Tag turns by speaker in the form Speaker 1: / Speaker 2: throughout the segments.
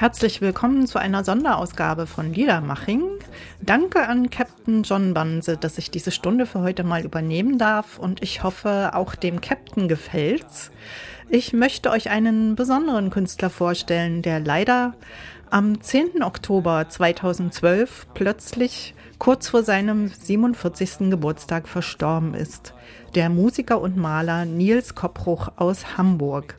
Speaker 1: Herzlich willkommen zu einer Sonderausgabe von Liedermaching. Danke an Captain John Banse, dass ich diese Stunde für heute mal übernehmen darf und ich hoffe, auch dem Captain gefällt's. Ich möchte euch einen besonderen Künstler vorstellen, der leider am 10. Oktober 2012 plötzlich kurz vor seinem 47. Geburtstag verstorben ist. Der Musiker und Maler Nils Koppruch aus Hamburg.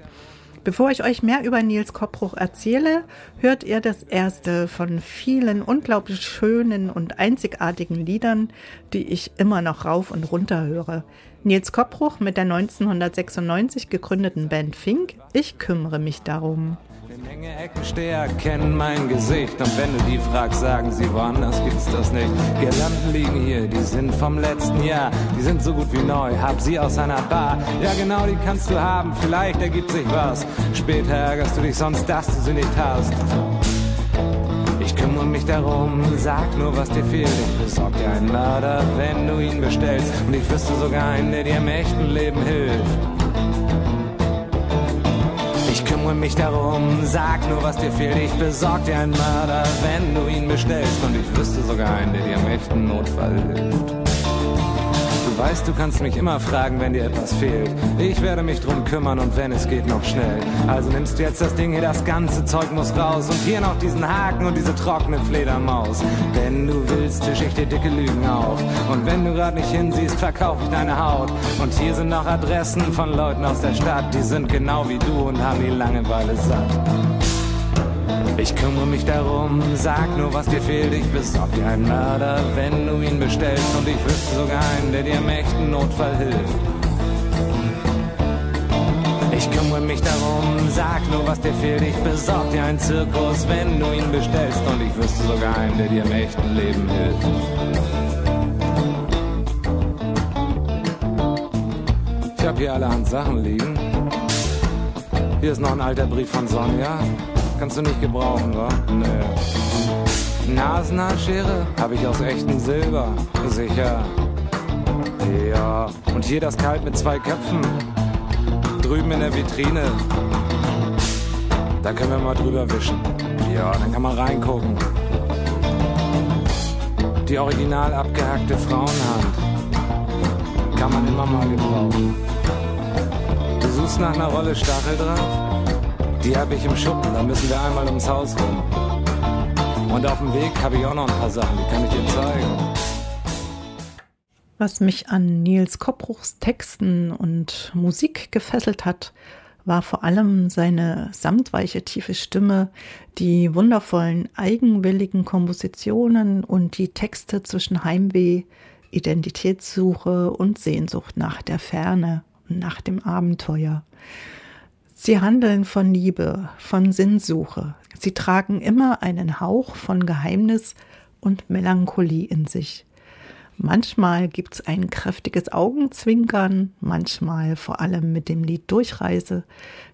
Speaker 1: Bevor ich euch mehr über Nils Koppruch erzähle, hört ihr das erste von vielen unglaublich schönen und einzigartigen Liedern, die ich immer noch rauf und runter höre. Nils Koppruch mit der 1996 gegründeten Band Fink, Ich kümmere mich darum.
Speaker 2: Eine Menge Eckensteher kennen mein Gesicht und wenn du die fragst, sagen sie, woanders gibt's das nicht. Girlanden liegen hier, die sind vom letzten Jahr, die sind so gut wie neu, hab sie aus einer Bar. Ja genau, die kannst du haben, vielleicht ergibt sich was. Später ärgerst du dich sonst, dass du sie nicht hast. Ich kümmere mich darum, sag nur, was dir fehlt. Ich besorg dir einen Mörder, wenn du ihn bestellst. Und ich wüsste sogar einen, der dir im echten Leben hilft kümmere mich darum. Sag nur, was dir fehlt, ich besorg dir einen Mörder, wenn du ihn bestellst. Und ich wüsste sogar einen, der dir im echten Notfall hilft. Weißt, du kannst mich immer fragen, wenn dir etwas fehlt. Ich werde mich drum kümmern und wenn es geht, noch schnell. Also nimmst du jetzt das Ding hier, das ganze Zeug muss raus. Und hier noch diesen Haken und diese trockene Fledermaus. Wenn du willst, tisch ich dir dicke Lügen auf. Und wenn du gerade nicht hinsiehst, verkauf ich deine Haut. Und hier sind noch Adressen von Leuten aus der Stadt. Die sind genau wie du und haben die Langeweile satt. Ich kümmere mich darum, sag nur, was dir fehlt. Ich besorg dir einen Mörder, wenn du ihn bestellst. Und ich wüsste sogar einen, der dir im echten Notfall hilft. Ich kümmere mich darum, sag nur, was dir fehlt. Ich besorg dir einen Zirkus, wenn du ihn bestellst. Und ich wüsste sogar einen, der dir im echten Leben hilft. Ich hab hier allerhand Sachen liegen. Hier ist noch ein alter Brief von Sonja. Kannst du nicht gebrauchen, wa? Nee. Nasenhaarschere habe ich aus echtem Silber, sicher. Ja, und hier das Kalt mit zwei Köpfen. Drüben in der Vitrine. Da können wir mal drüber wischen. Ja, dann kann man reingucken. Die original abgehackte Frauenhand. Kann man immer mal gebrauchen. Du suchst nach einer Rolle Stacheldraht? Die habe ich im Schuppen, da müssen wir einmal ums Haus rum. Und auf dem Weg habe ich auch noch ein paar Sachen, die kann ich dir zeigen.
Speaker 1: Was mich an Nils Koppruchs Texten und Musik gefesselt hat, war vor allem seine samtweiche tiefe Stimme, die wundervollen eigenwilligen Kompositionen und die Texte zwischen Heimweh, Identitätssuche und Sehnsucht nach der Ferne und nach dem Abenteuer. Sie handeln von Liebe, von Sinnsuche. Sie tragen immer einen Hauch von Geheimnis und Melancholie in sich. Manchmal gibt's ein kräftiges Augenzwinkern, manchmal vor allem mit dem Lied Durchreise,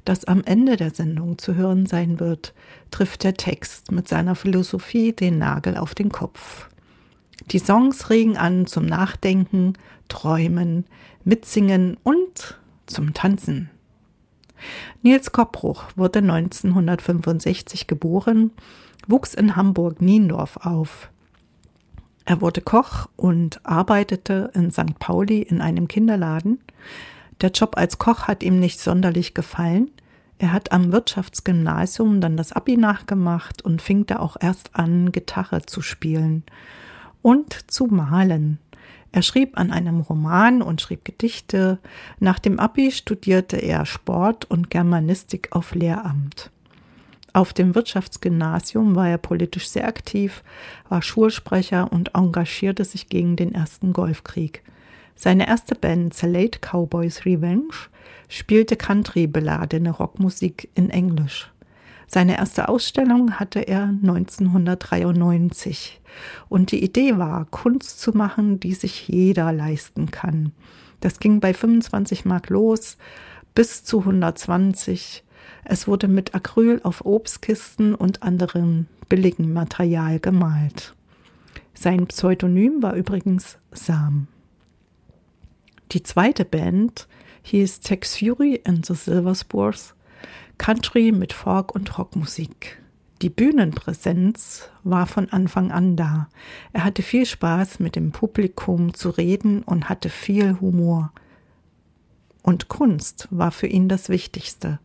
Speaker 1: das am Ende der Sendung zu hören sein wird, trifft der Text mit seiner Philosophie den Nagel auf den Kopf. Die Songs regen an zum Nachdenken, Träumen, Mitsingen und zum Tanzen. Nils Koppruch wurde 1965 geboren, wuchs in Hamburg-Niendorf auf. Er wurde Koch und arbeitete in St. Pauli in einem Kinderladen. Der Job als Koch hat ihm nicht sonderlich gefallen. Er hat am Wirtschaftsgymnasium dann das Abi nachgemacht und fing da auch erst an, Gitarre zu spielen und zu malen. Er schrieb an einem Roman und schrieb Gedichte. Nach dem Abi studierte er Sport und Germanistik auf Lehramt. Auf dem Wirtschaftsgymnasium war er politisch sehr aktiv, war Schulsprecher und engagierte sich gegen den ersten Golfkrieg. Seine erste Band The Late Cowboys Revenge spielte Country-beladene Rockmusik in Englisch. Seine erste Ausstellung hatte er 1993 und die Idee war, Kunst zu machen, die sich jeder leisten kann. Das ging bei 25 Mark los bis zu 120. Es wurde mit Acryl auf Obstkisten und anderem billigen Material gemalt. Sein Pseudonym war übrigens Sam. Die zweite Band hieß Tex Fury and the Silver Spurs Country mit Folk- und Rockmusik. Die Bühnenpräsenz war von Anfang an da. Er hatte viel Spaß, mit dem Publikum zu reden und hatte viel Humor. Und Kunst war für ihn das Wichtigste.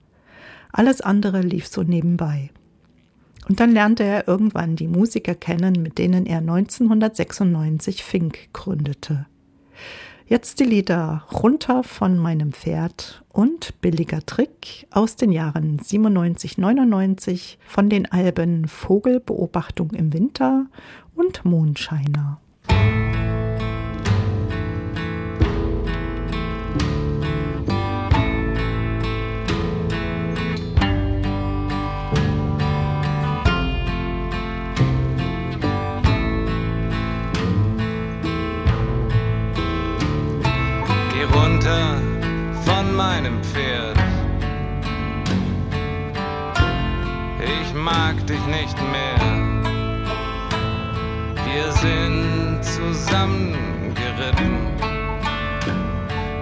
Speaker 1: Alles andere lief so nebenbei. Und dann lernte er irgendwann die Musiker kennen, mit denen er 1996 Fink gründete. Jetzt die Lieder Runter von meinem Pferd und Billiger Trick aus den Jahren 97, 99 von den Alben Vogelbeobachtung im Winter und Mondscheiner.
Speaker 2: Meinem Pferd. Ich mag dich nicht mehr. Wir sind zusammengeritten.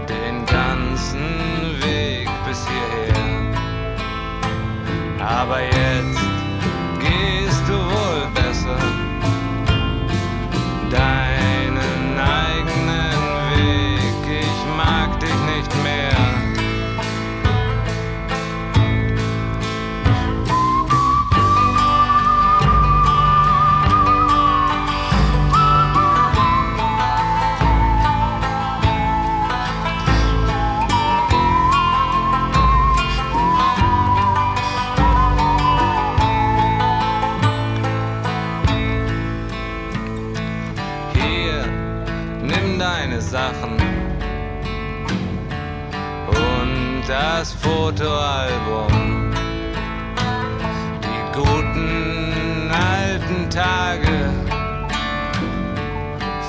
Speaker 2: Den ganzen Weg bis hierher. Aber jetzt gehst das Fotoalbum. Die guten alten Tage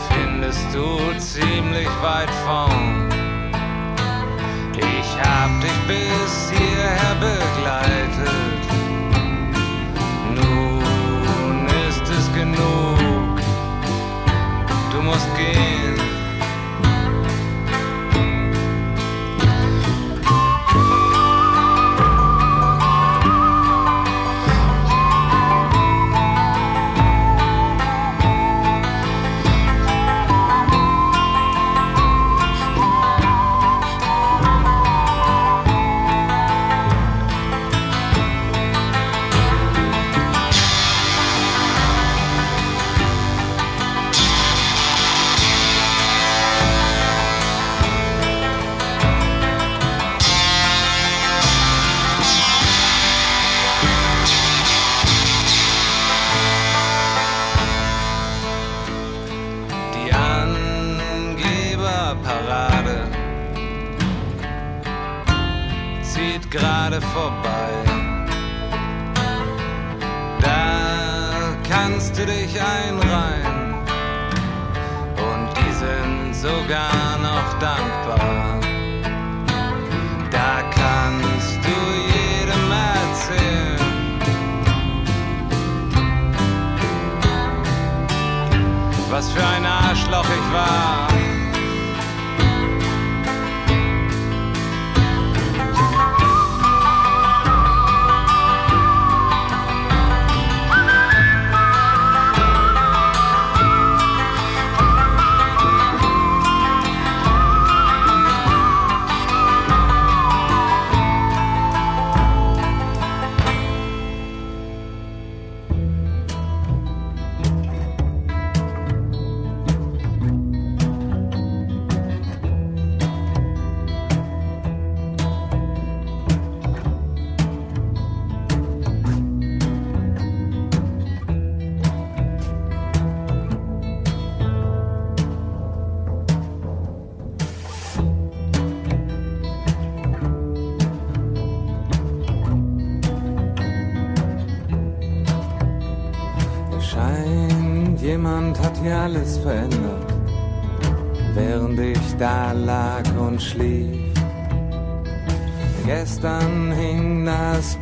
Speaker 2: findest du ziemlich weit vorn. Ich hab dich bis hierher begleitet.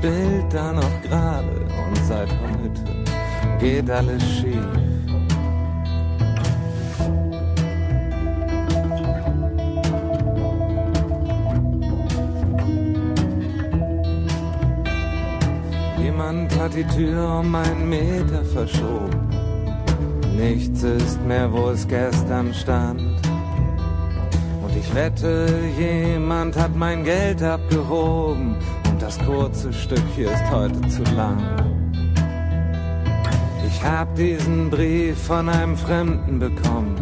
Speaker 2: Bild da noch gerade und seit heute geht alles schief. Jemand hat hat die Tür um einen Meter verschoben. Nichts ist mehr, wo es gestern stand. Und ich wette, jemand hat mein Geld abgehoben. Das kurze Stück hier ist heute zu lang. Ich hab diesen Brief von einem Fremden bekommen.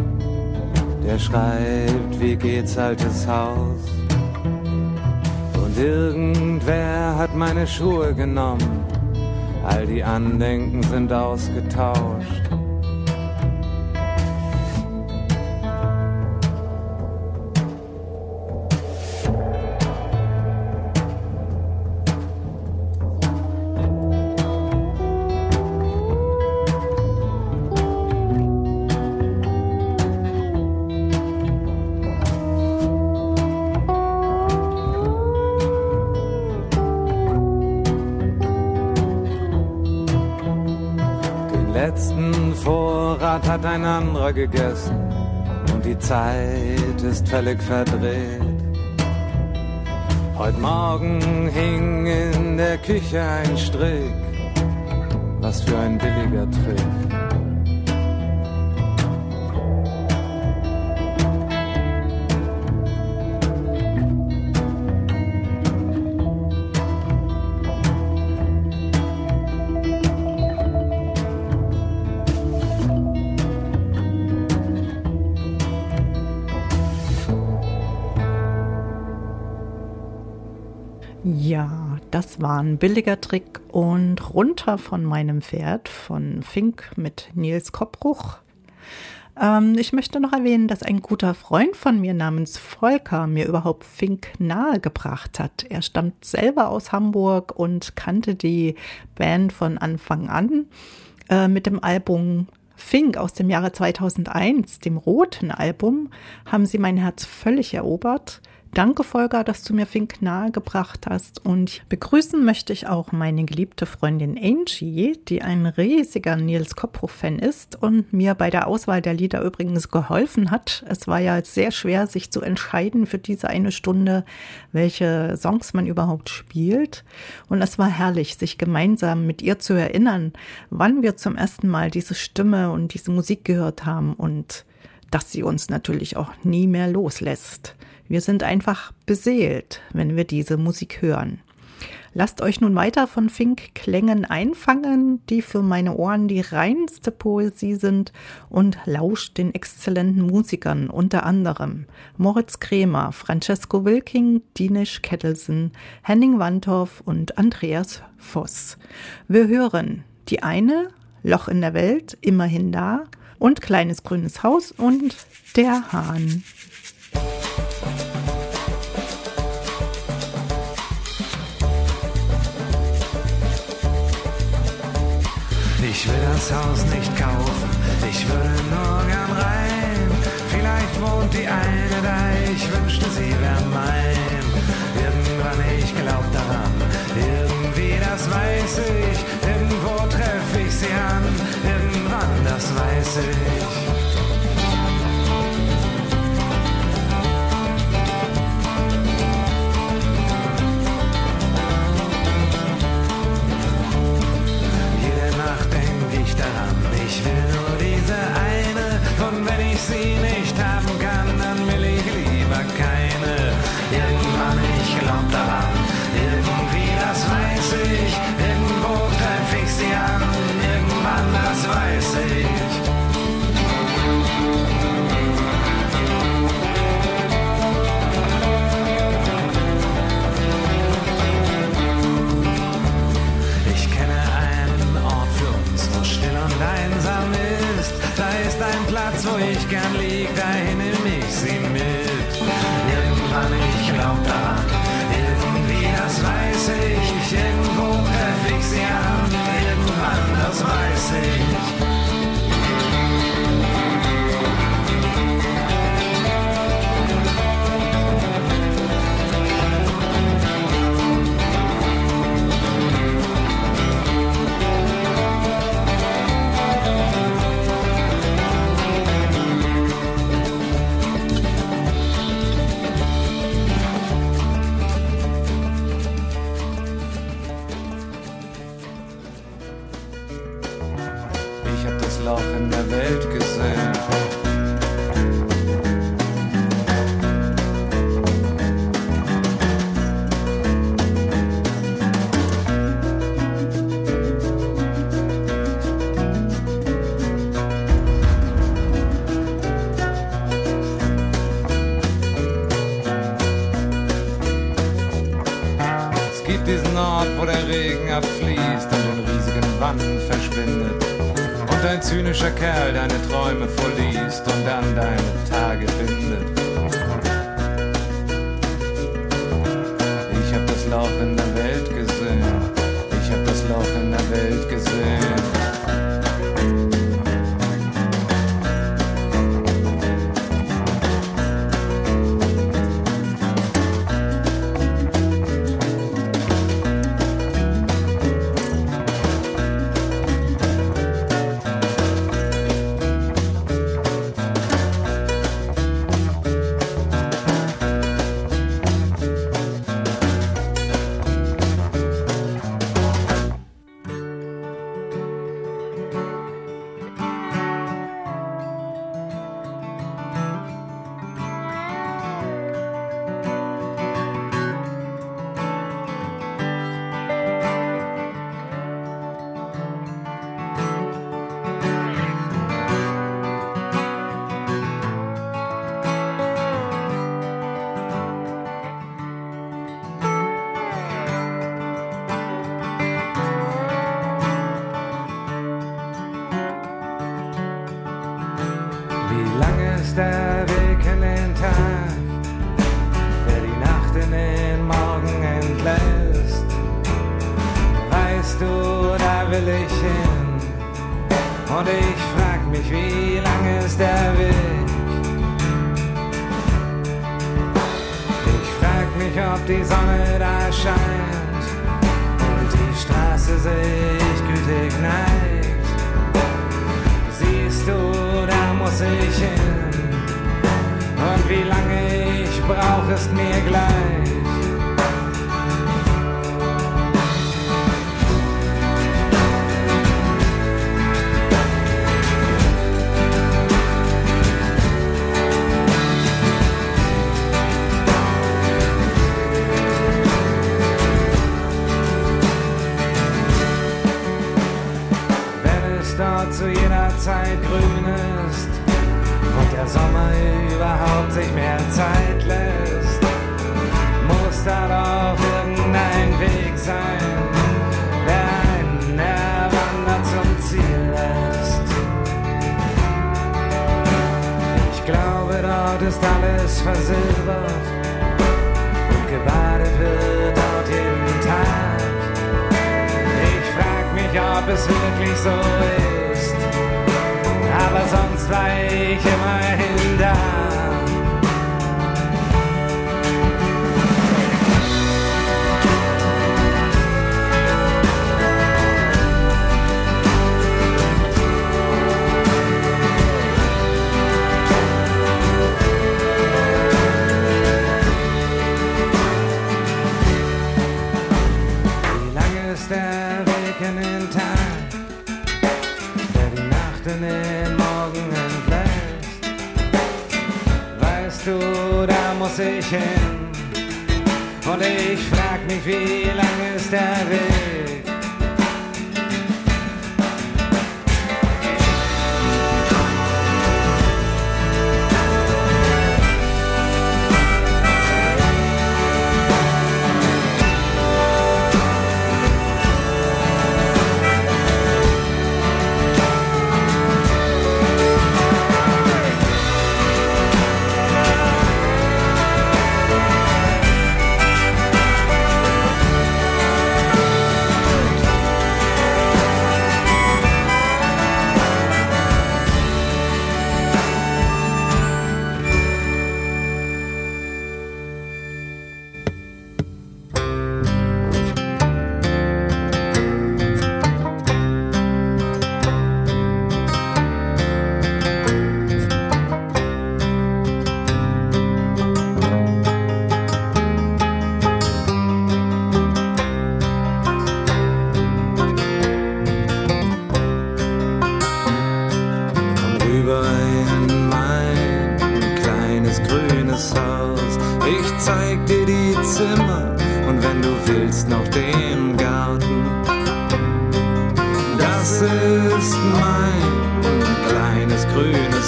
Speaker 2: Der schreibt, wie geht's altes Haus? Und irgendwer hat meine Schuhe genommen. All die Andenken sind ausgetauscht. Hat ein anderer gegessen und die Zeit ist völlig verdreht. Heute Morgen hing in der Küche ein Strick, was für ein billiger Trick.
Speaker 1: Das war ein billiger Trick und runter von meinem Pferd von Fink mit Nils Koppruch. Ähm, ich möchte noch erwähnen, dass ein guter Freund von mir namens Volker mir überhaupt Fink nahegebracht hat. Er stammt selber aus Hamburg und kannte die Band von Anfang an äh, mit dem Album Fink aus dem Jahre 2001, dem roten Album, haben sie mein Herz völlig erobert. Danke, Volker, dass du mir Fink nahegebracht hast. Und begrüßen möchte ich auch meine geliebte Freundin Angie, die ein riesiger Nils Kopphoff-Fan ist und mir bei der Auswahl der Lieder übrigens geholfen hat. Es war ja sehr schwer, sich zu entscheiden für diese eine Stunde, welche Songs man überhaupt spielt. Und es war herrlich, sich gemeinsam mit ihr zu erinnern, wann wir zum ersten Mal diese Stimme und diese Musik gehört haben und dass sie uns natürlich auch nie mehr loslässt. Wir sind einfach beseelt, wenn wir diese Musik hören. Lasst euch nun weiter von Fink-Klängen einfangen, die für meine Ohren die reinste Poesie sind und lauscht den exzellenten Musikern, unter anderem Moritz Kremer, Francesco Wilking, Dinisch Kettelsen, Henning Wandhoff und Andreas Voss. Wir hören die eine, Loch in der Welt, immerhin da, und Kleines grünes Haus und der Hahn.
Speaker 3: Ich will das Haus nicht kaufen, ich würde nur gern rein. Vielleicht wohnt die eine da, ich wünschte, sie wäre mein. Irgendwann, ich glaub daran, irgendwie, das weiß ich. Irgendwo treffe ich sie an, irgendwann, das weiß ich. Ich will Platz, wo
Speaker 2: me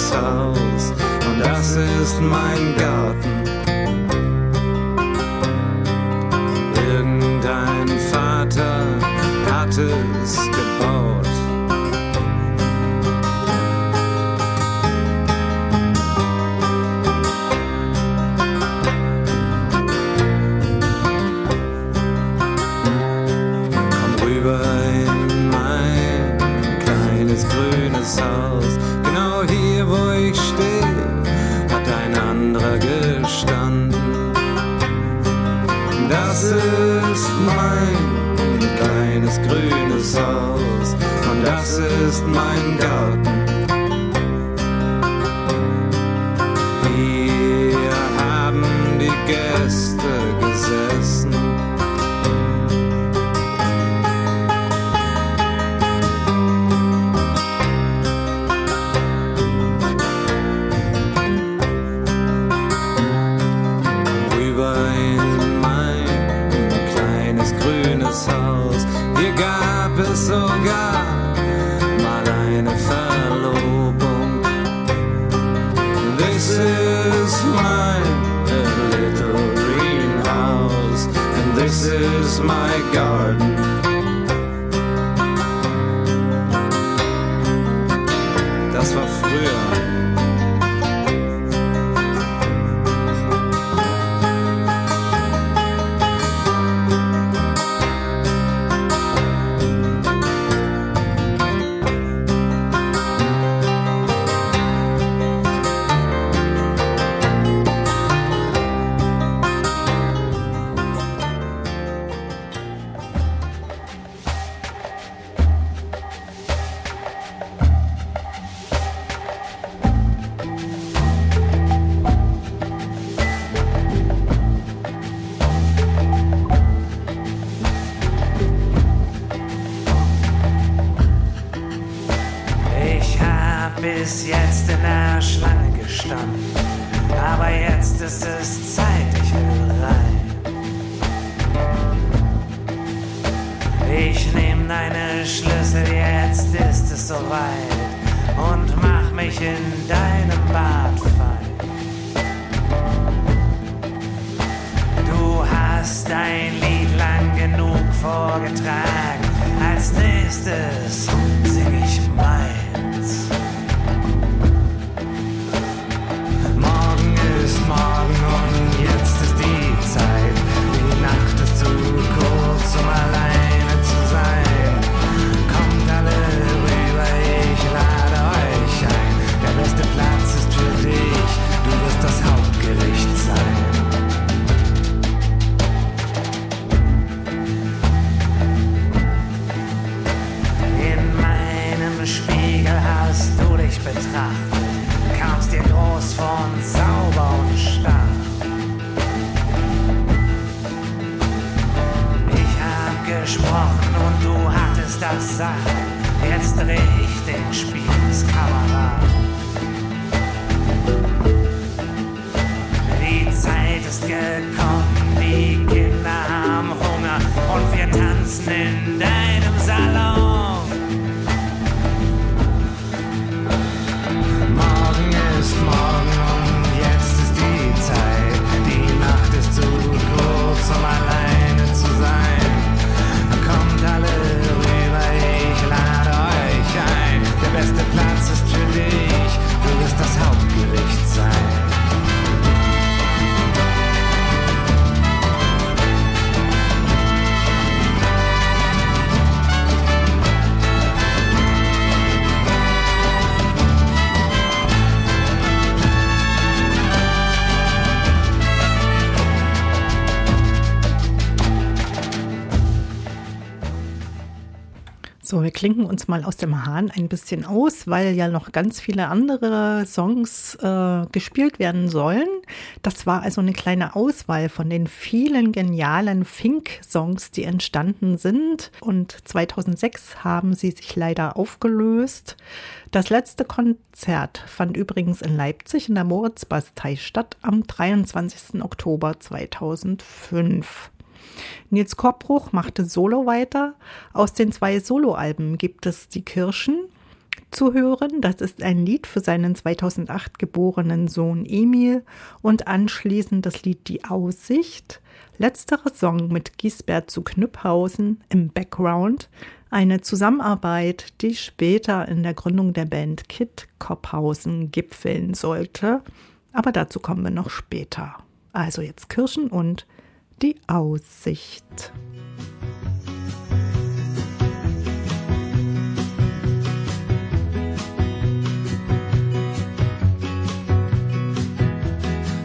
Speaker 2: Haus und das ist mein Garten.
Speaker 1: Klinken uns mal aus dem Hahn ein bisschen aus, weil ja noch ganz viele andere Songs äh, gespielt werden sollen. Das war also eine kleine Auswahl von den vielen genialen Fink-Songs, die entstanden sind. Und 2006 haben sie sich leider aufgelöst. Das letzte Konzert fand übrigens in Leipzig in der Moritzbastei statt am 23. Oktober 2005. Nils Korbruch machte solo weiter. Aus den zwei Soloalben gibt es Die Kirschen zu hören. Das ist ein Lied für seinen 2008 geborenen Sohn Emil und anschließend das Lied Die Aussicht. Letzterer Song mit Giesbert zu Knüpphausen im Background. Eine Zusammenarbeit, die später in der Gründung der Band Kit Kopphausen gipfeln sollte. Aber dazu kommen wir noch später. Also jetzt Kirschen und die Aussicht.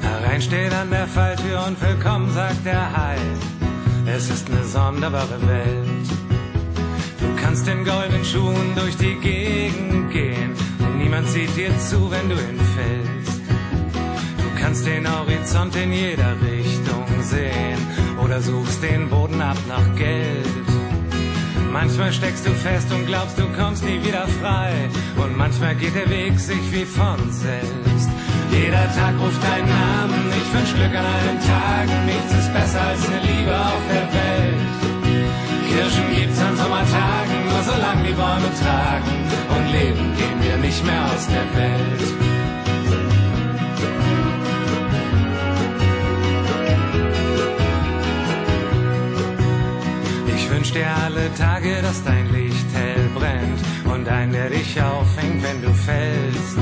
Speaker 2: Herein steht an der Falltür und willkommen, sagt der Hai. Es ist eine sonderbare Welt. Du kannst in goldenen Schuhen durch die Gegend gehen und niemand sieht dir zu, wenn du hinfällst. Du kannst den Horizont in jeder Richtung sehen oder suchst den Boden ab nach Geld. Manchmal steckst du fest und glaubst, du kommst nie wieder frei. Und manchmal geht der Weg sich wie von selbst. Jeder Tag ruft deinen Namen, ich wünsch Glück an allen Tagen. Nichts ist besser als eine Liebe auf der Welt. Kirschen gibt's an Sommertagen, nur solange die Bäume tragen. Und leben gehen wir nicht mehr aus der Welt. Dir alle Tage, dass dein Licht hell brennt und ein, der dich auffängt, wenn du fällst.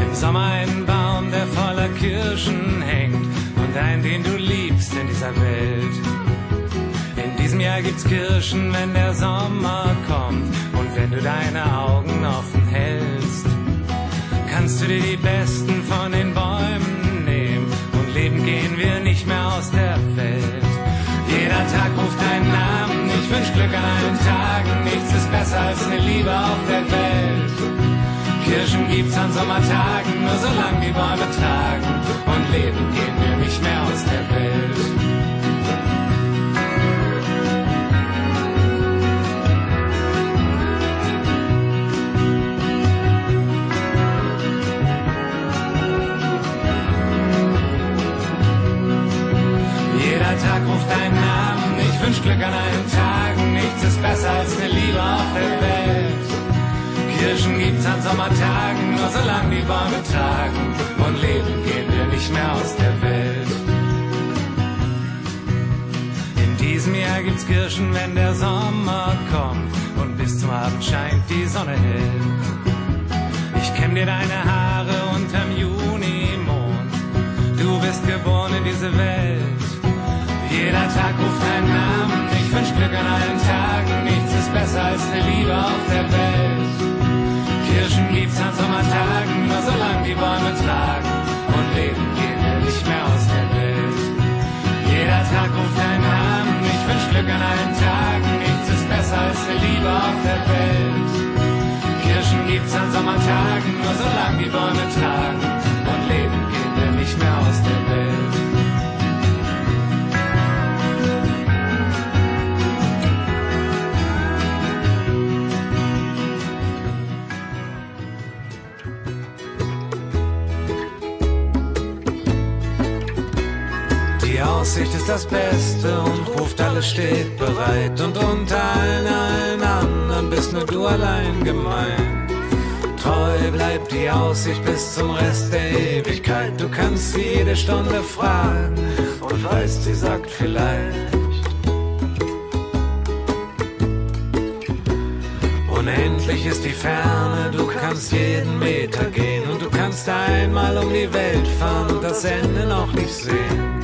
Speaker 2: Im Sommer ein Baum, der voller Kirschen hängt und ein, den du liebst in dieser Welt. In diesem Jahr gibt's Kirschen, wenn der Sommer kommt und wenn du deine Augen offen hältst. Kannst du dir die besten von den Bäumen nehmen und leben gehen wir nicht mehr aus der Welt. Jeder Tag ruft deinen Namen, ich wünsch Glück an allen Tagen. Nichts ist besser als eine Liebe auf der Welt. Kirschen gibt's an Sommertagen, nur solange die Bäume tragen. Und leben gehen wir nicht mehr aus der Welt. Deinen Namen, ich wünsch Glück an allen Tagen, nichts ist besser als eine Liebe auf der Welt. Kirschen gibt's an Sommertagen, nur solange die Bäume tragen und leben gehen wir nicht mehr aus der Welt. In diesem Jahr gibt's Kirschen, wenn der Sommer kommt und bis zum Abend scheint die Sonne hell. Ich kenn dir deine Haare unterm Junimond, du bist geboren in diese Welt. Jeder Tag ruft deinen Namen, ich wünsch Glück an allen Tagen, nichts ist besser als eine Liebe auf der Welt. Kirschen gibt's an Sommertagen, nur solange die Bäume tragen und leben gehen wir nicht mehr aus der Welt. Jeder Tag ruft deinen Namen, ich wünsch Glück an allen Tagen, nichts ist besser als eine Liebe auf der Welt. Kirschen gibt's an Sommertagen, nur solange die Bäume tragen und leben gehen wir nicht mehr aus der Welt. Das Beste und ruft, alles steht bereit. Und unter allen, allen anderen bist nur du allein gemeint. Treu bleibt die Aussicht bis zum Rest der Ewigkeit. Du kannst jede Stunde fragen und weißt, sie sagt vielleicht. Unendlich ist die Ferne, du kannst jeden Meter gehen und du kannst einmal um die Welt fahren und das Ende noch nicht sehen.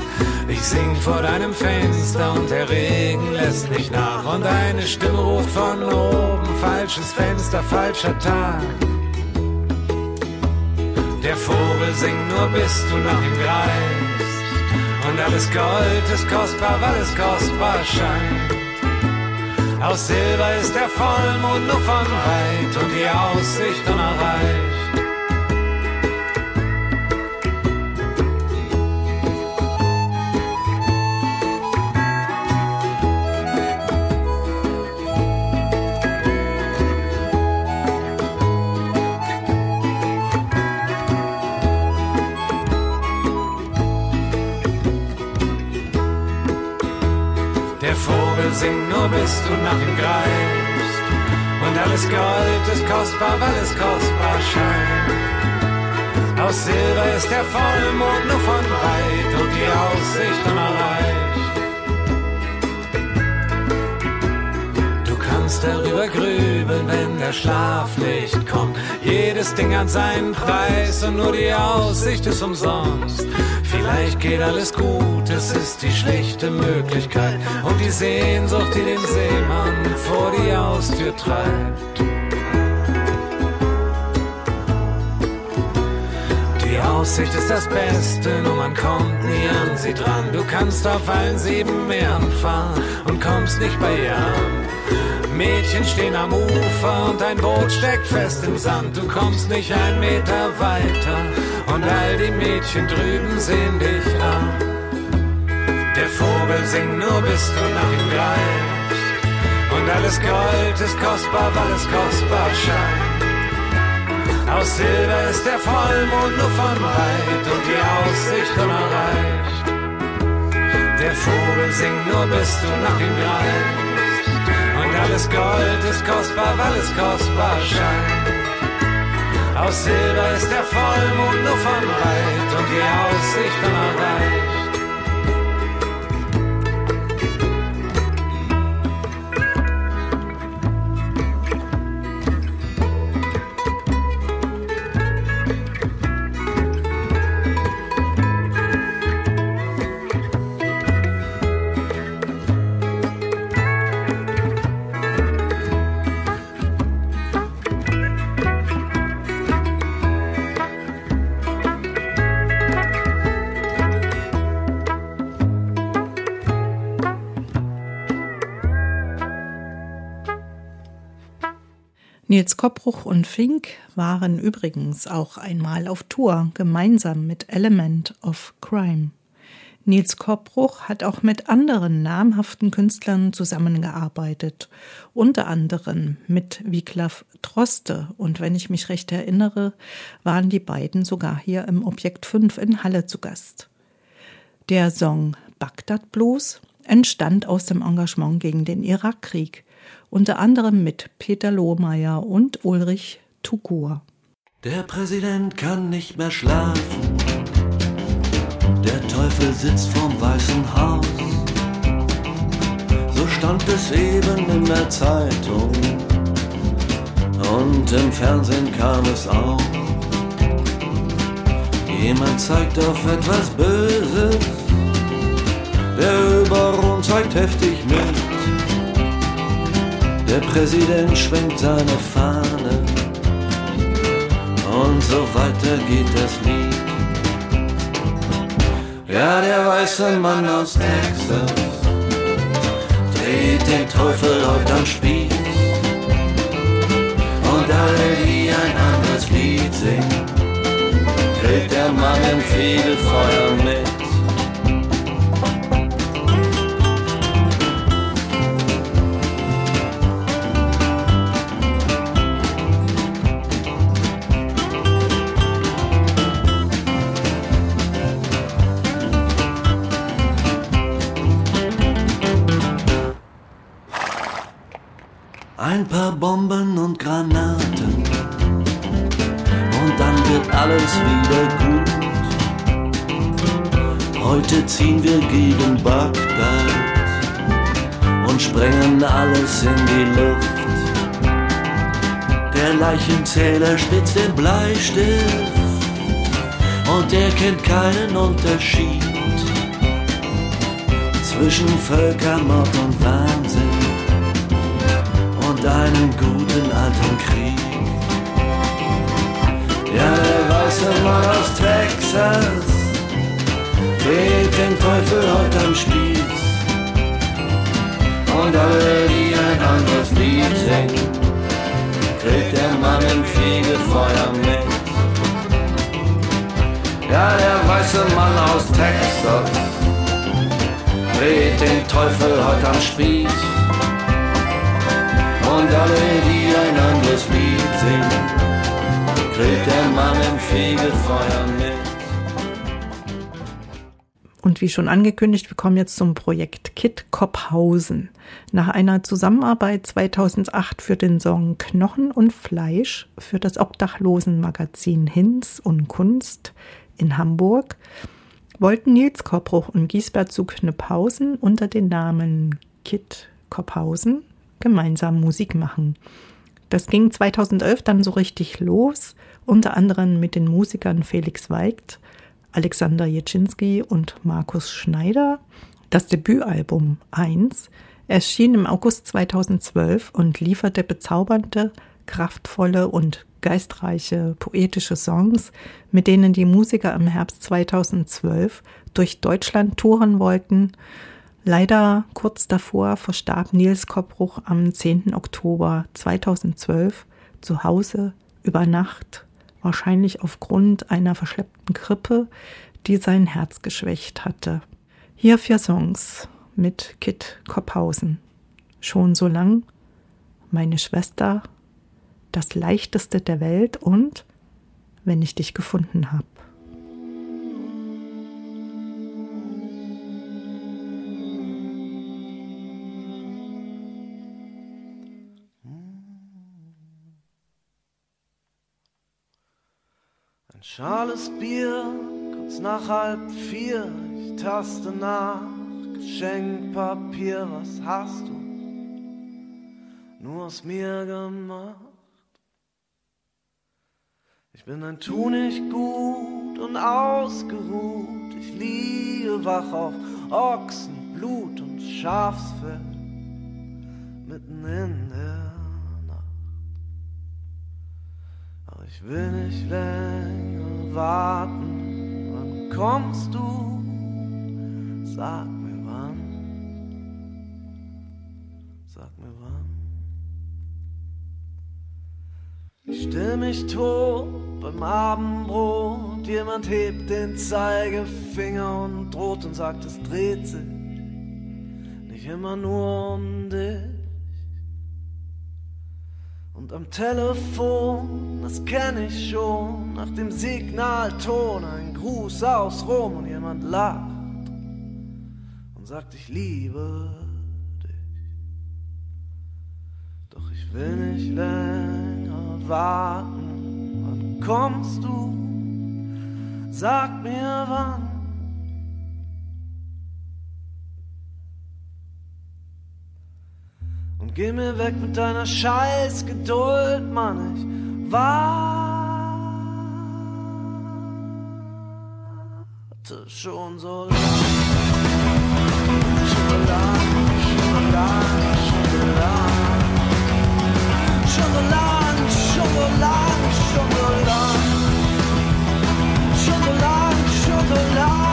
Speaker 2: Ich sing vor deinem Fenster und der Regen lässt nicht nach und eine Stimme ruft von oben, falsches Fenster, falscher Tag. Der Vogel singt nur bis du nach ihm greifst und alles Gold ist kostbar, weil es kostbar scheint. Aus Silber ist der Vollmond nur von weit und die Aussicht unerreicht. Sing nur bis du nach ihm greifst. Und alles Gold ist kostbar, weil es kostbar scheint. Aus Silber ist der Vollmond nur von weit und die Aussicht unerreicht. Du kannst darüber grübeln, wenn der Schlaf nicht kommt. Jedes Ding hat seinen Preis und nur die Aussicht ist umsonst. Vielleicht geht alles gut, es ist die schlichte Möglichkeit und die Sehnsucht, die den Seemann vor die Haustür treibt. Die Aussicht ist das Beste, nur man kommt nie an sie dran. Du kannst auf allen sieben Meeren fahren und kommst nicht bei ihr an. Mädchen stehen am Ufer und ein Boot steckt fest im Sand. Du kommst nicht ein Meter weiter und all die Mädchen drüben sehen dich an. Der Vogel singt nur bis du nach ihm greifst und alles Gold ist kostbar, weil es kostbar scheint. Aus Silber ist der Vollmond nur von weit und die Aussicht unerreicht. Der Vogel singt nur bis du nach ihm greifst alles Gold ist kostbar, weil es kostbar scheint. Aus Silber ist der Vollmond nur von weit und die Aussicht unerreicht.
Speaker 1: Nils Koppruch und Fink waren übrigens auch einmal auf Tour, gemeinsam mit Element of Crime. Nils Koppruch hat auch mit anderen namhaften Künstlern zusammengearbeitet, unter anderem mit Wiglaf Troste. Und wenn ich mich recht erinnere, waren die beiden sogar hier im Objekt 5 in Halle zu Gast. Der Song Bagdad Blues entstand aus dem Engagement gegen den Irakkrieg unter anderem mit Peter Lohmeier und Ulrich Tukur.
Speaker 4: Der Präsident kann nicht mehr schlafen. Der Teufel sitzt vorm Weißen Haus. So stand es eben in der Zeitung. Und im Fernsehen kam es auch. Jemand zeigt auf etwas Böses. Der Überrund zeigt heftig mit. Der Präsident schwenkt seine Fahne und so weiter geht das Lied. Ja, der weiße Mann aus Texas dreht den Teufel heute am Spieß. Und alle, die ein anderes Lied singen, hält der Mann im Fegefeuer mit. Ein paar Bomben und Granaten und dann wird alles wieder gut. Heute ziehen wir gegen Bagdad und sprengen alles in die Luft. Der Leichenzähler spitzt den Bleistift und er kennt keinen Unterschied zwischen Völkermord und Wahnsinn deinen guten alten Krieg. Ja, der weiße Mann aus Texas dreht den Teufel heute am Spieß. Und alle, die ein anderes Lied singt, grillt der Mann im Fegefeuer mit. Ja, der weiße Mann aus Texas dreht den Teufel heute am Spieß. Und alle, die ein anderes Lied singen, grillt der Mann im Fegefeuer mit.
Speaker 1: Und wie schon angekündigt, wir kommen jetzt zum Projekt Kit Kopphausen. Nach einer Zusammenarbeit 2008 für den Song Knochen und Fleisch für das Obdachlosenmagazin Hinz und Kunst in Hamburg wollten Nils Koppruch und Giesbert zu Knüpphausen unter den Namen Kit Kopphausen gemeinsam Musik machen. Das ging 2011 dann so richtig los, unter anderem mit den Musikern Felix Weigt, Alexander Jetschinski und Markus Schneider. Das Debütalbum 1 erschien im August 2012 und lieferte bezaubernde, kraftvolle und geistreiche poetische Songs, mit denen die Musiker im Herbst 2012 durch Deutschland touren wollten. Leider kurz davor verstarb Nils Koppruch am 10. Oktober 2012 zu Hause über Nacht wahrscheinlich aufgrund einer verschleppten Grippe, die sein Herz geschwächt hatte. Hier vier Songs mit Kit Kopphausen. Schon so lang, meine Schwester, das leichteste der Welt und wenn ich dich gefunden habe.
Speaker 5: Schales Bier, kurz nach halb vier, ich taste nach, Geschenkpapier, was hast du nur aus mir gemacht? Ich bin ein Tu nicht gut und ausgeruht, ich liege wach auf Ochsen, Blut und Schafsfell, mitten in der ich will nicht länger warten. Wann kommst du? Sag mir wann. Sag mir wann. Ich still mich tot beim Abendbrot. Jemand hebt den Zeigefinger und droht und sagt, es dreht sich nicht immer nur um dich. Und am Telefon, das kenne ich schon, nach dem Signalton ein Gruß aus Rom und jemand lacht und sagt, ich liebe dich. Doch ich will nicht länger warten. Wann kommst du? Sag mir wann. Geh mir weg mit deiner scheiß Geduld, Mann, ich warte schon so lang. Schon lang, schon lang, schon lang. Schon so lang, schon so lang, schon so lang. Schon so lang, schon so lang.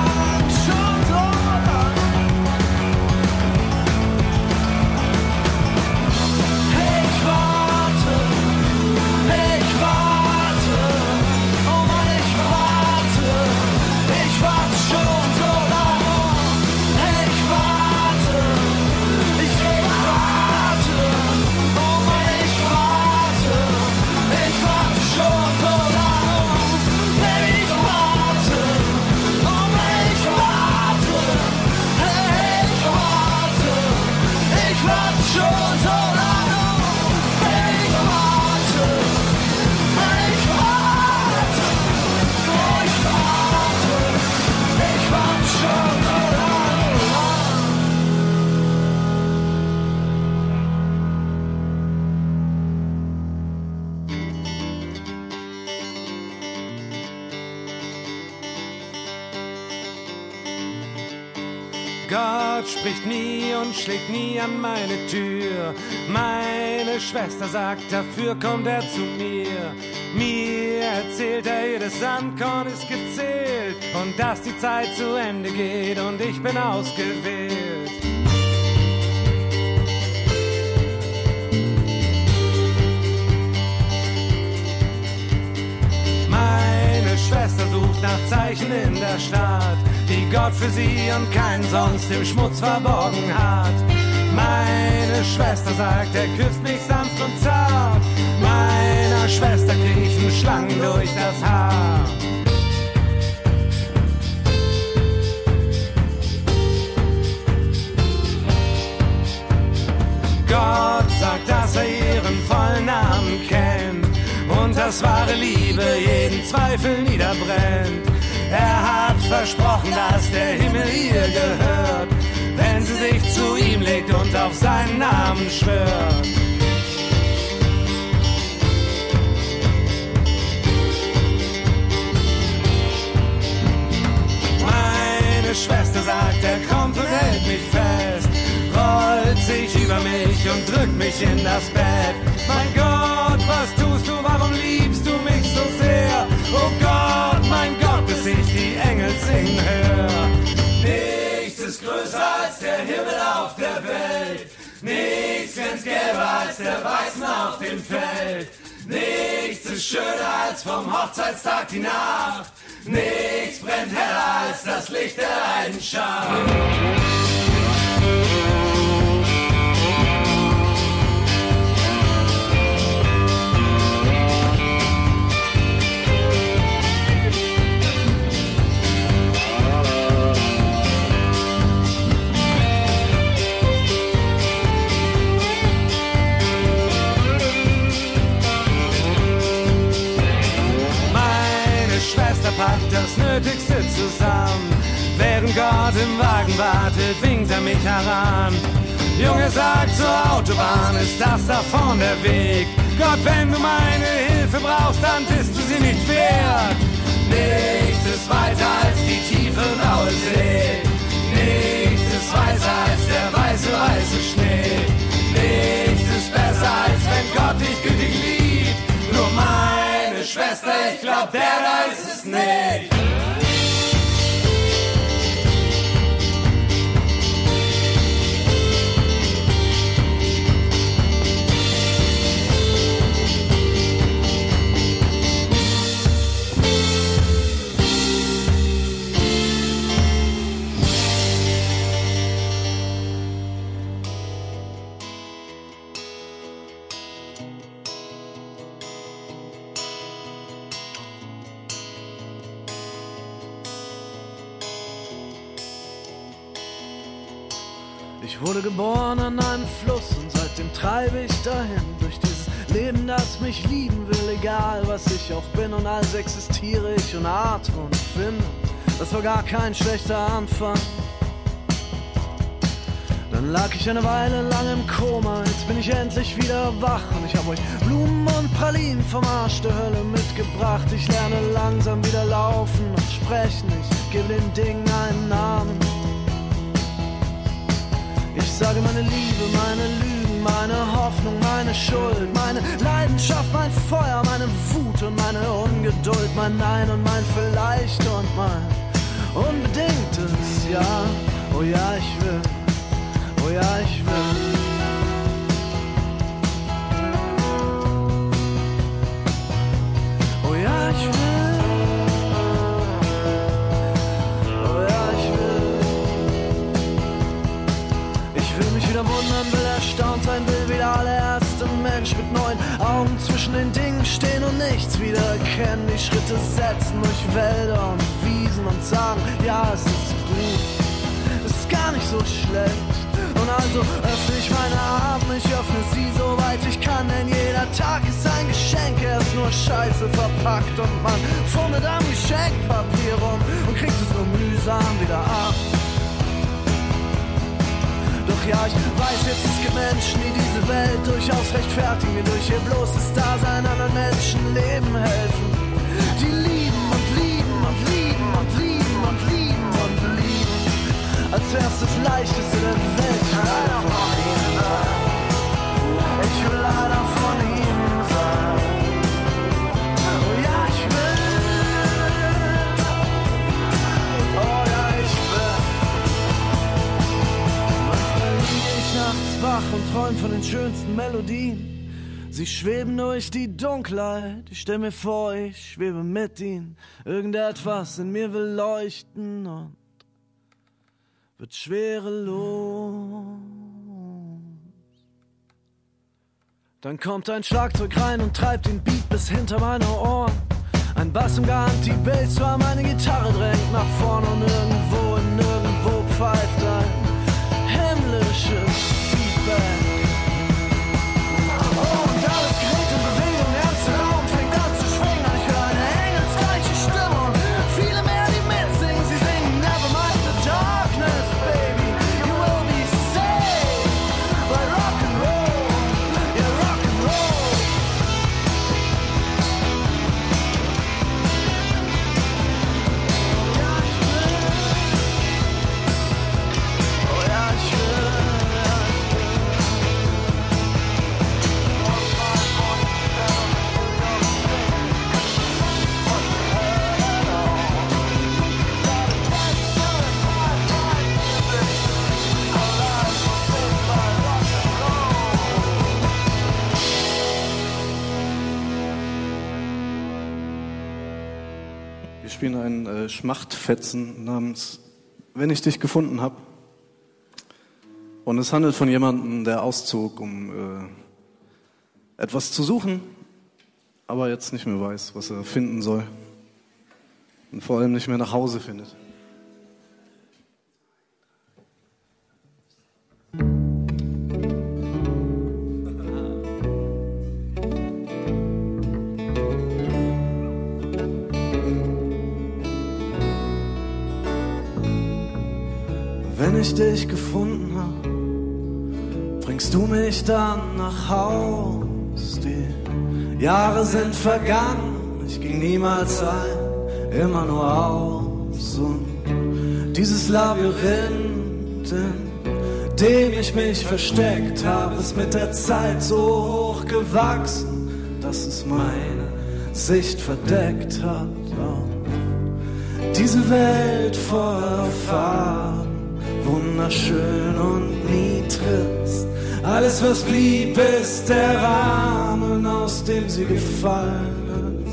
Speaker 3: Schlägt nie an meine Tür. Meine Schwester sagt, dafür kommt er zu mir. Mir erzählt er, jedes Sandkorn ist gezählt und dass die Zeit zu Ende geht und ich bin ausgewählt.
Speaker 2: Sucht nach Zeichen in der Stadt, die Gott für sie und keinen sonst im Schmutz verborgen hat. Meine Schwester sagt, er küsst mich sanft und zart. Meiner Schwester kriechen Schlangen durch das Haar. Gott sagt, dass er ihren vollen Namen kennt und dass wahre Liebe jeden Zweifel niederbrennt. Er hat versprochen, dass der Himmel ihr gehört, wenn sie sich zu ihm legt und auf seinen Namen schwört. Meine Schwester sagt, er kommt und hält mich fest rollt sich über mich und drückt mich in das Bett. Mein Gott, was tust du, warum liebst du mich so sehr? Oh Gott, mein Gott, bis ich die Engel singen höre. Nichts ist größer als der Himmel auf der Welt. Nichts ganz gelber als der Weißen auf dem Feld. Nichts ist schöner als vom Hochzeitstag die Nacht. Nichts brennt heller als das Licht der Leidenschaft. Packt das Nötigste zusammen. Während Gott im Wagen wartet, winkt er mich heran. Junge sagt zur Autobahn, ist das da vorn der Weg? Gott, wenn du meine Hilfe brauchst, dann bist du sie nicht wert. Nichts ist weiter als die tiefe blaue See. Nichts ist weißer als der weiße, weiße Schnee. Nichts ist besser, als wenn Gott dich gütig liebt. Nur meine Schwester, ich glaub, der ist es nicht.
Speaker 5: Wurde geboren an einem Fluss und seitdem treibe ich dahin durch dieses Leben, das mich lieben will, egal was ich auch bin und als existiere ich und atme und finde. Das war gar kein schlechter Anfang. Dann lag ich eine Weile lang im Koma, jetzt bin ich endlich wieder wach und ich hab euch Blumen und Pralinen vom Arsch der Hölle mitgebracht. Ich lerne langsam wieder laufen und sprechen, ich gebe den Dingen einen Namen. Sage meine Liebe, meine Lügen, meine Hoffnung, meine Schuld, meine Leidenschaft, mein Feuer, meine Wut und meine Ungeduld, mein Nein und mein Vielleicht und mein unbedingtes Ja. Oh ja, ich will, oh ja, ich will. Oh ja, ich will. Zwischen den Dingen stehen und nichts wieder erkennen. Die Schritte setzen durch Wälder und Wiesen und sagen, ja, es ist gut, es ist gar nicht so schlecht. Und also öffne ich meine Arme, ich öffne sie soweit ich kann, denn jeder Tag ist ein Geschenk, er ist nur scheiße verpackt und man fummelt am Geschenkpapier rum und kriegt es nur mühsam wieder ab. Doch ja, ich weiß jetzt, es gibt Menschen, die diese Welt durchaus rechtfertigen, die durch ihr bloßes Dasein anderen Menschen Leben helfen. Die lieben und lieben und lieben und lieben und lieben und lieben, als wär's das Leichteste der Welt. Liege ich nachts wach und träum von den schönsten Melodien. Sie schweben durch die Dunkelheit, ich stell mir vor, ich schwebe mit ihnen. Irgendetwas in mir will leuchten und wird schwerelos. Dann kommt ein Schlagzeug rein und treibt den Beat bis hinter meine Ohren. Ein Bass im Garantie-Bass, zwar meine Gitarre drängt nach vorn und irgendwo
Speaker 6: spielen einen äh, Schmachtfetzen namens Wenn ich dich gefunden habe. Und es handelt von jemandem, der auszog, um äh, etwas zu suchen, aber jetzt nicht mehr weiß, was er finden soll. Und vor allem nicht mehr nach Hause findet.
Speaker 5: Ich dich gefunden hab, bringst du mich dann nach Haus. Die Jahre sind vergangen, ich ging niemals ein, immer nur aus. Und dieses Labyrinth, in dem ich mich versteckt habe, ist mit der Zeit so hoch gewachsen, dass es meine Sicht verdeckt hat. Diese Welt voller Farben wunderschön und nie trist. Alles, was blieb, ist der Rahmen, aus dem sie gefallen ist.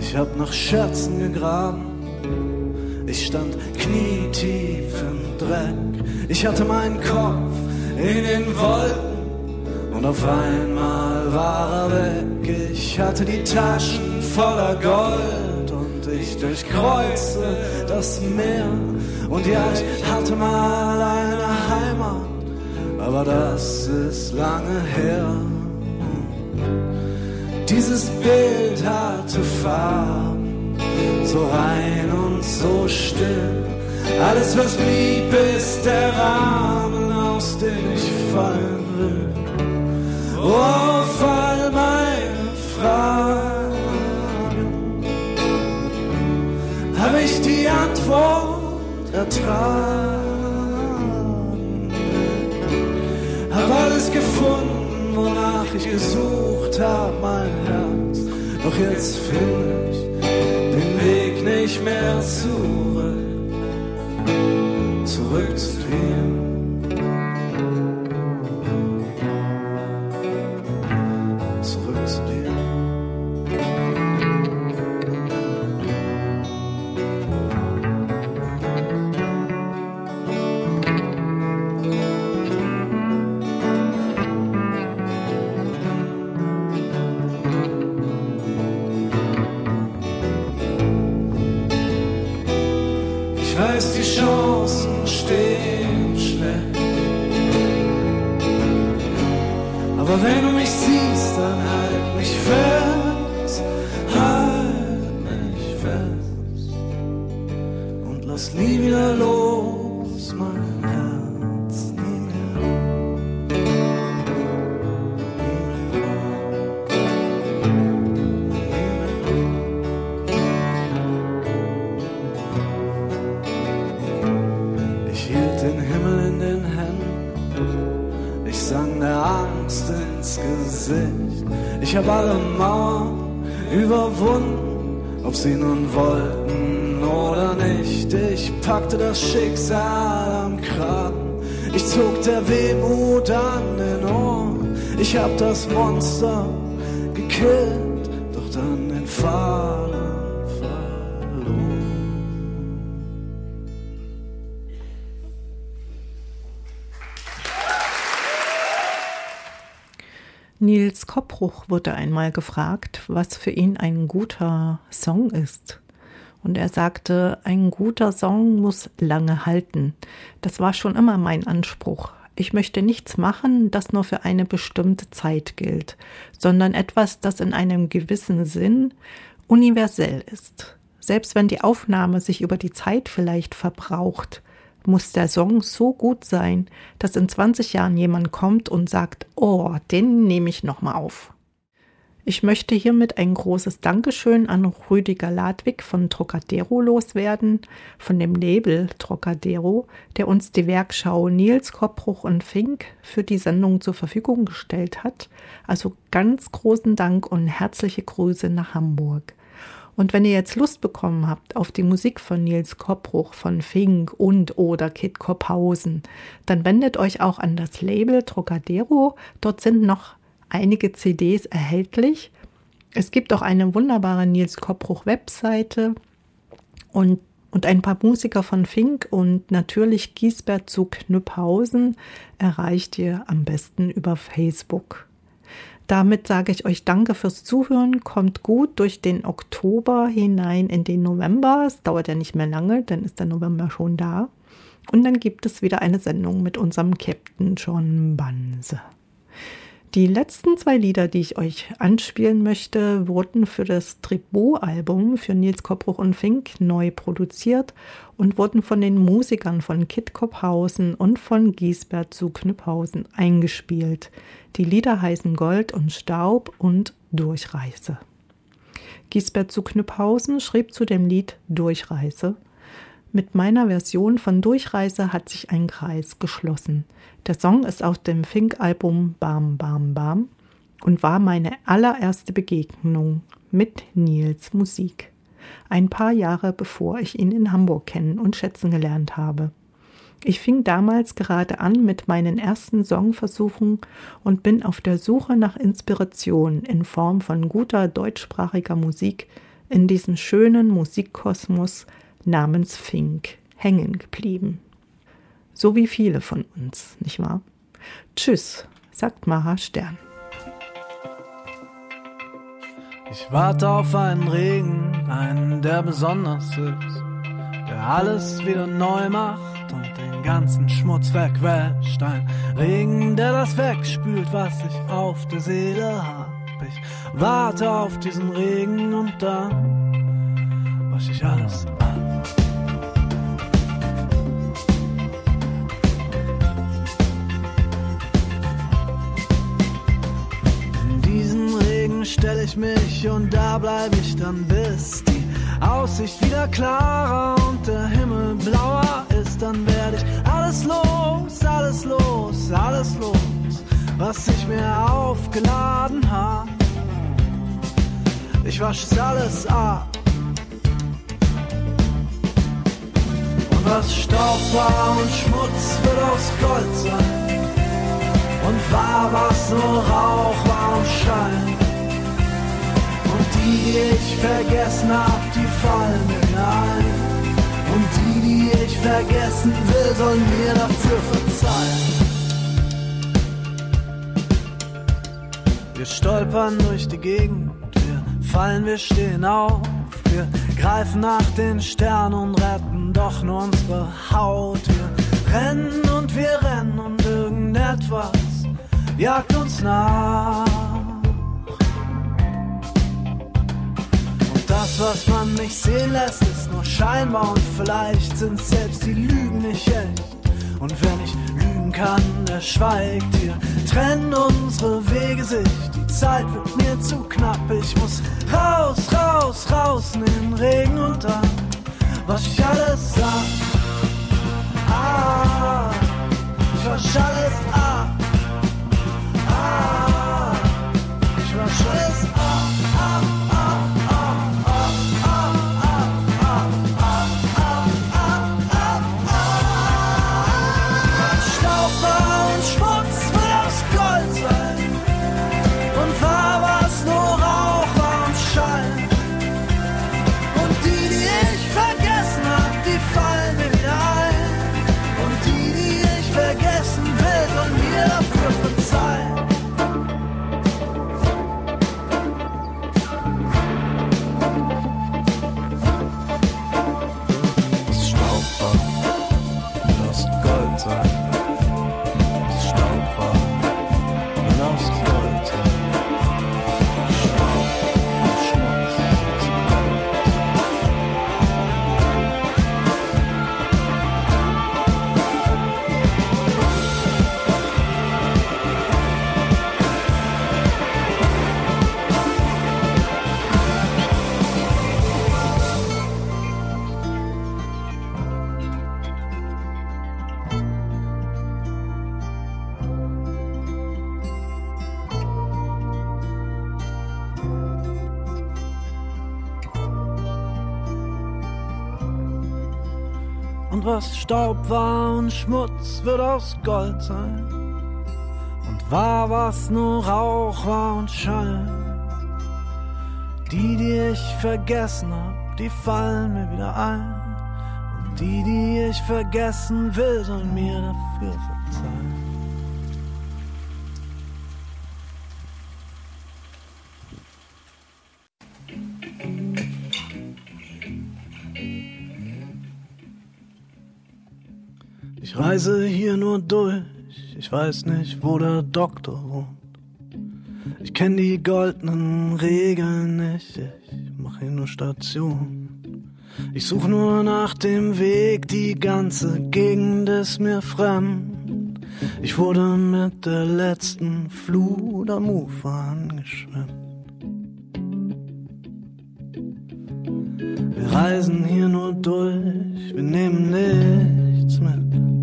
Speaker 5: Ich hab nach Scherzen gegraben, ich stand knietief im Dreck. Ich hatte meinen Kopf in den Wolken und auf einmal war er weg. Ich hatte die Taschen voller Gold und ich durchkreuzte das Meer. Und ja, ich hatte mal eine Heimat, aber das ist lange her. Dieses Bild hatte Farben, so rein und so still. Alles, was blieb, ist der Rahmen, aus dem ich. Oh, auf all meine Fragen habe ich die Antwort ertragen. Hab alles gefunden, wonach ich gesucht hab, mein Herz. Doch jetzt finde ich den Weg nicht mehr zurück, zurück zu dir. Das Monster gekillt, doch dann den Faden verloren.
Speaker 1: Nils Koppruch wurde einmal gefragt, was für ihn ein guter Song ist. Und er sagte, ein guter Song muss lange halten. Das war schon immer mein Anspruch. Ich möchte nichts machen, das nur für eine bestimmte Zeit gilt, sondern etwas, das in einem gewissen Sinn universell ist. Selbst wenn die Aufnahme sich über die Zeit vielleicht verbraucht, muss der Song so gut sein, dass in 20 Jahren jemand kommt und sagt, oh, den nehme ich nochmal auf. Ich möchte hiermit ein großes Dankeschön an Rüdiger Ladwig von Trocadero loswerden, von dem Label Trocadero, der uns die Werkschau Nils Koppruch und Fink für die Sendung zur Verfügung gestellt hat. Also ganz großen Dank und herzliche Grüße nach Hamburg. Und wenn ihr jetzt Lust bekommen habt auf die Musik von Nils Koppruch, von Fink und oder Kit Kopphausen, dann wendet euch auch an das Label Trocadero. Dort sind noch einige CDs erhältlich. Es gibt auch eine wunderbare Nils Koppruch Webseite und, und ein paar Musiker von Fink und natürlich Giesbert zu Knüpphausen erreicht ihr am besten über Facebook. Damit sage ich euch Danke fürs Zuhören. Kommt gut durch den Oktober hinein in den November. Es dauert ja nicht mehr lange, dann ist der November schon da. Und dann gibt es wieder eine Sendung mit unserem Captain John Banse. Die letzten zwei Lieder, die ich euch anspielen möchte, wurden für das Tribut-Album für Nils Koppruch und Fink neu produziert und wurden von den Musikern von Kit Kopphausen und von Giesbert zu Knüpphausen eingespielt. Die Lieder heißen Gold und Staub und Durchreise. Giesbert zu Knüpphausen schrieb zu dem Lied Durchreise mit meiner Version von Durchreise hat sich ein Kreis geschlossen. Der Song ist aus dem Fink-Album Bam Bam Bam und war meine allererste Begegnung mit Nils Musik. Ein paar Jahre bevor ich ihn in Hamburg kennen und schätzen gelernt habe. Ich fing damals gerade an mit meinen ersten Songversuchen und bin auf der Suche nach Inspiration in Form von guter deutschsprachiger Musik in diesem schönen Musikkosmos namens Fink hängen geblieben. So wie viele von uns, nicht wahr? Tschüss, sagt Mara Stern.
Speaker 5: Ich warte auf einen Regen, einen, der besonders ist, der alles wieder neu macht und den ganzen Schmutz wegwäscht. Ein Regen, der das wegspült, was ich auf der Seele hab. Ich warte auf diesen Regen und dann wasch ich alles ab. Stell ich mich und da bleib ich dann bis die Aussicht wieder klarer und der Himmel blauer ist, dann werde ich alles los, alles los, alles los, was ich mir aufgeladen hab. Ich wasch es alles ab. Und was Staub war und Schmutz wird aus Gold sein. Und war was nur Rauch war und Schein die, ich vergessen hab, die fallen mir ein. Und die, die ich vergessen will, sollen mir dafür verzeihen. Wir stolpern durch die Gegend, wir fallen, wir stehen auf. Wir greifen nach den Sternen und retten doch nur unsere Haut. Wir rennen und wir rennen und irgendetwas jagt uns nach. Das, was man nicht sehen lässt, ist nur scheinbar und vielleicht sind selbst die Lügen nicht echt. Und wer nicht lügen kann, der schweigt. Wir trennen unsere Wege sich, die Zeit wird mir zu knapp. Ich muss raus, raus, raus in den Regen und dann wasch ich alles ab. Ah, ich wasch alles ab. Ah, ich wasch alles Und was Staub war und Schmutz wird aus Gold sein. Und war, was nur Rauch war und Schall. Die, die ich vergessen hab, die fallen mir wieder ein. Und die, die ich vergessen will, sollen mir dafür verzeihen. Reise hier nur durch, ich weiß nicht, wo der Doktor wohnt. Ich kenn die goldenen Regeln nicht, ich mach hier nur Station. Ich such nur nach dem Weg, die ganze Gegend ist mir fremd. Ich wurde mit der letzten Flut am Ufer angeschwemmt. Wir reisen hier nur durch, wir nehmen nichts mit.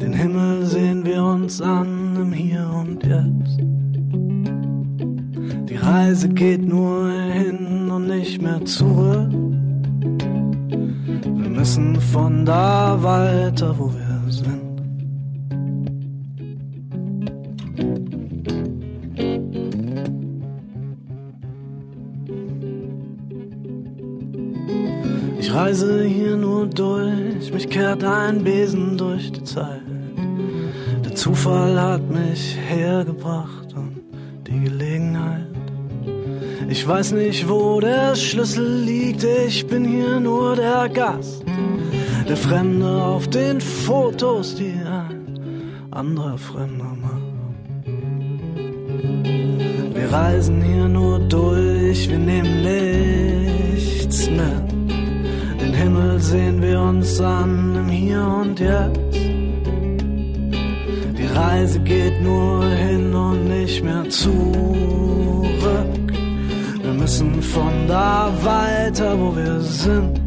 Speaker 5: Den Himmel sehen wir uns an im Hier und Jetzt. Die Reise geht nur hin und nicht mehr zurück. Wir müssen von da weiter, wo wir sind. Ich reise hier nur durch, mich kehrt ein Besen durch die Zeit. Der Zufall hat mich hergebracht und die Gelegenheit. Ich weiß nicht, wo der Schlüssel liegt, ich bin hier nur der Gast. Der Fremde auf den Fotos, die ein anderer Fremder macht. Wir reisen hier nur durch, wir nehmen nichts mit. Den Himmel sehen wir uns an im Hier und Jetzt. Reise geht nur hin und nicht mehr zurück. Wir müssen von da weiter, wo wir sind.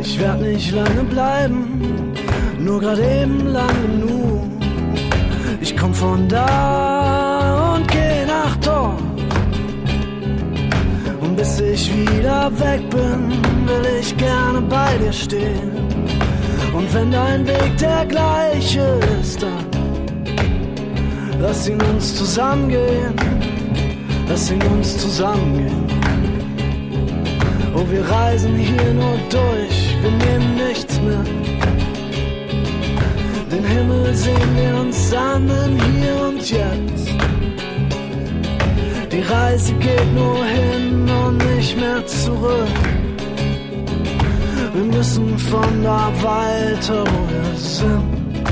Speaker 5: Ich werd nicht lange bleiben, nur grad eben lang genug. Ich komm von da bis ich wieder weg bin, will ich gerne bei dir stehen. Und wenn dein Weg der gleiche ist, dann lass ihn uns zusammengehen. Lass ihn uns zusammengehen. Oh, wir reisen hier nur durch, wir nehmen nichts mehr. Den Himmel sehen wir uns an Hier und Jetzt. Die Reise geht nur hin und nicht mehr zurück. Wir müssen von da weiter, wo wir sind.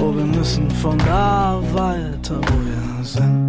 Speaker 5: Oh, wir müssen von da weiter, wo wir sind.